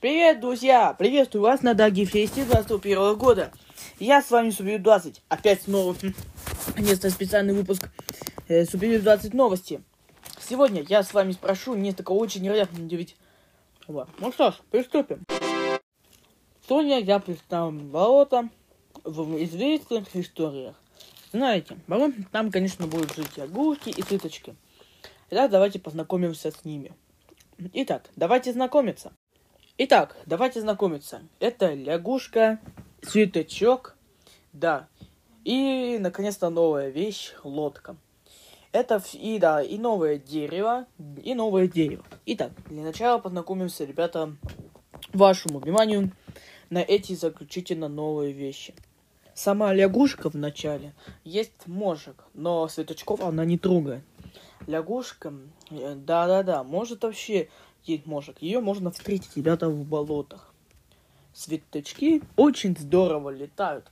Привет, друзья! Приветствую вас на Даги Фесте 21 года. Я с вами Супер 20. Опять снова несколько специальный выпуск э, Супер 20 новости. Сегодня я с вами спрошу несколько очень невероятных 9. Вот. Ну что ж, приступим. Сегодня я представлю болото в известных историях. Знаете, болото, там, конечно, будут жить лягушки и цветочки. Итак, давайте познакомимся с ними. Итак, давайте знакомиться. Итак, давайте знакомиться. Это лягушка, цветочок, да. И, наконец-то, новая вещь, лодка. Это и, да, и новое дерево, и новое дерево. Итак, для начала познакомимся, ребята, вашему вниманию на эти заключительно новые вещи. Сама лягушка в начале есть мошек, но светочков она не трогает. Лягушка, э, да-да-да, может вообще мошек. Ее можно встретить, ребята, в болотах. Светочки очень здорово летают.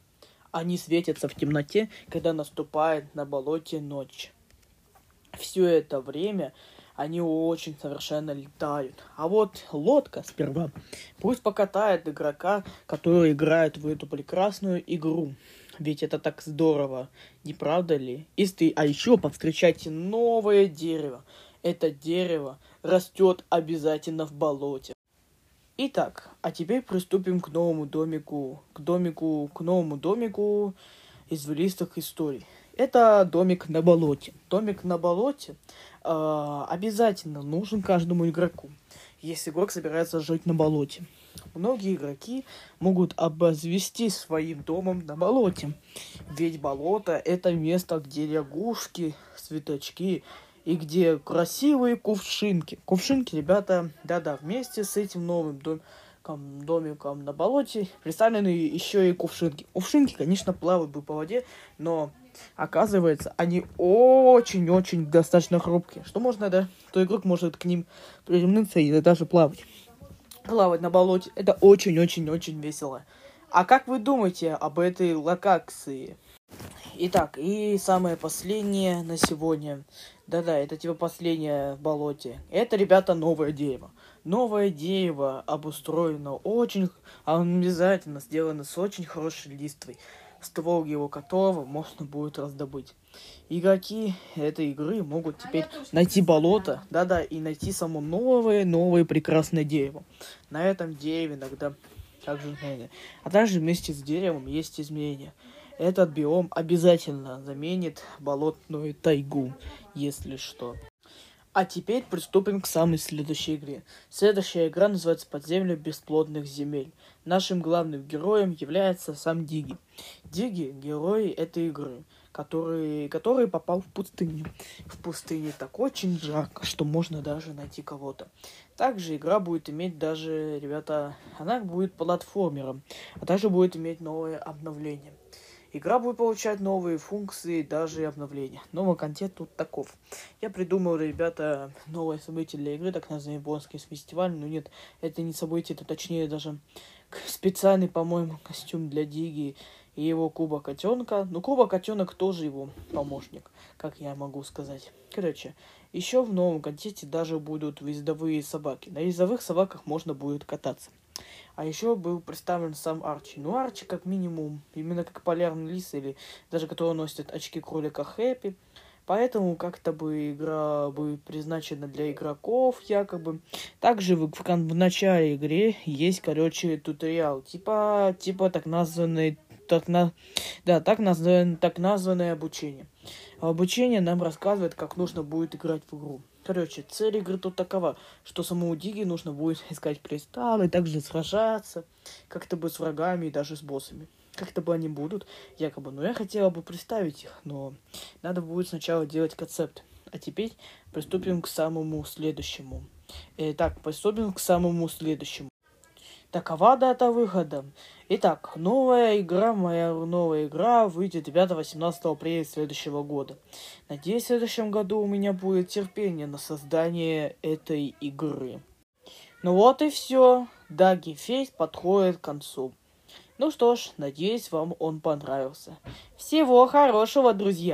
Они светятся в темноте, когда наступает на болоте ночь. Все это время они очень совершенно летают. А вот лодка сперва пусть покатает игрока, который играет в эту прекрасную игру. Ведь это так здорово, не правда ли? И ты, а еще повстречайте новое дерево. Это дерево растет обязательно в болоте. Итак, а теперь приступим к новому домику, к домику, к новому домику из извилистых историй. Это домик на болоте. Домик на болоте э, обязательно нужен каждому игроку, если игрок собирается жить на болоте. Многие игроки могут обозвести своим домом на болоте. Ведь болото это место, где лягушки, цветочки и где красивые кувшинки. Кувшинки, ребята, да-да, вместе с этим новым домиком, домиком на болоте представлены еще и кувшинки. Кувшинки, конечно, плавают бы по воде, но оказывается, они очень-очень достаточно хрупкие, что можно, да, то игрок может к ним приземлиться и даже плавать плавать на болоте. Это очень-очень-очень весело. А как вы думаете об этой локации? Итак, и самое последнее на сегодня. Да-да, это типа последнее в болоте. Это, ребята, новое дерево. Новое дерево обустроено очень... Обязательно сделано с очень хорошей листвой ствол его которого можно будет раздобыть. Игроки этой игры могут теперь найти болото, да-да, и найти само новое, новое прекрасное дерево. На этом дереве иногда также. А также вместе с деревом есть изменения. Этот биом обязательно заменит болотную тайгу, если что. А теперь приступим к самой следующей игре. Следующая игра называется «Подземля бесплодных земель». Нашим главным героем является сам Диги. Диги – герой этой игры, который, который попал в пустыню. В пустыне так очень жарко, что можно даже найти кого-то. Также игра будет иметь даже, ребята, она будет платформером, а также будет иметь новое обновление – Игра будет получать новые функции, даже и обновления. Новый контент тут таков. Я придумал, ребята, новое событие для игры, так называемый Бонский фестиваль. Но нет, это не событие, это точнее даже специальный, по-моему, костюм для Диги и его Куба Котенка. Ну, Куба Котенок тоже его помощник, как я могу сказать. Короче, еще в новом контенте даже будут ездовые собаки. На ездовых собаках можно будет кататься. А еще был представлен сам Арчи. Ну, Арчи, как минимум, именно как полярный лис, или даже который носит очки кролика Хэппи. Поэтому как-то бы игра бы призначена для игроков, якобы. Также в, в, в начале игры есть, короче, туториал. Типа, типа так названный так на, да, так, назван, так названное обучение. Обучение нам рассказывает, как нужно будет играть в игру. Короче, цель игры тут такова, что самому Диги нужно будет искать кристаллы, также сражаться, как-то бы с врагами и даже с боссами. Как-то бы они будут, якобы. Но я хотела бы представить их, но надо будет сначала делать концепт. А теперь приступим к самому следующему. Итак, приступим к самому следующему. Такова дата выхода. Итак, новая игра, моя новая игра выйдет 9-18 апреля следующего года. Надеюсь, в следующем году у меня будет терпение на создание этой игры. Ну вот и все. Даги Фейс подходит к концу. Ну что ж, надеюсь, вам он понравился. Всего хорошего, друзья!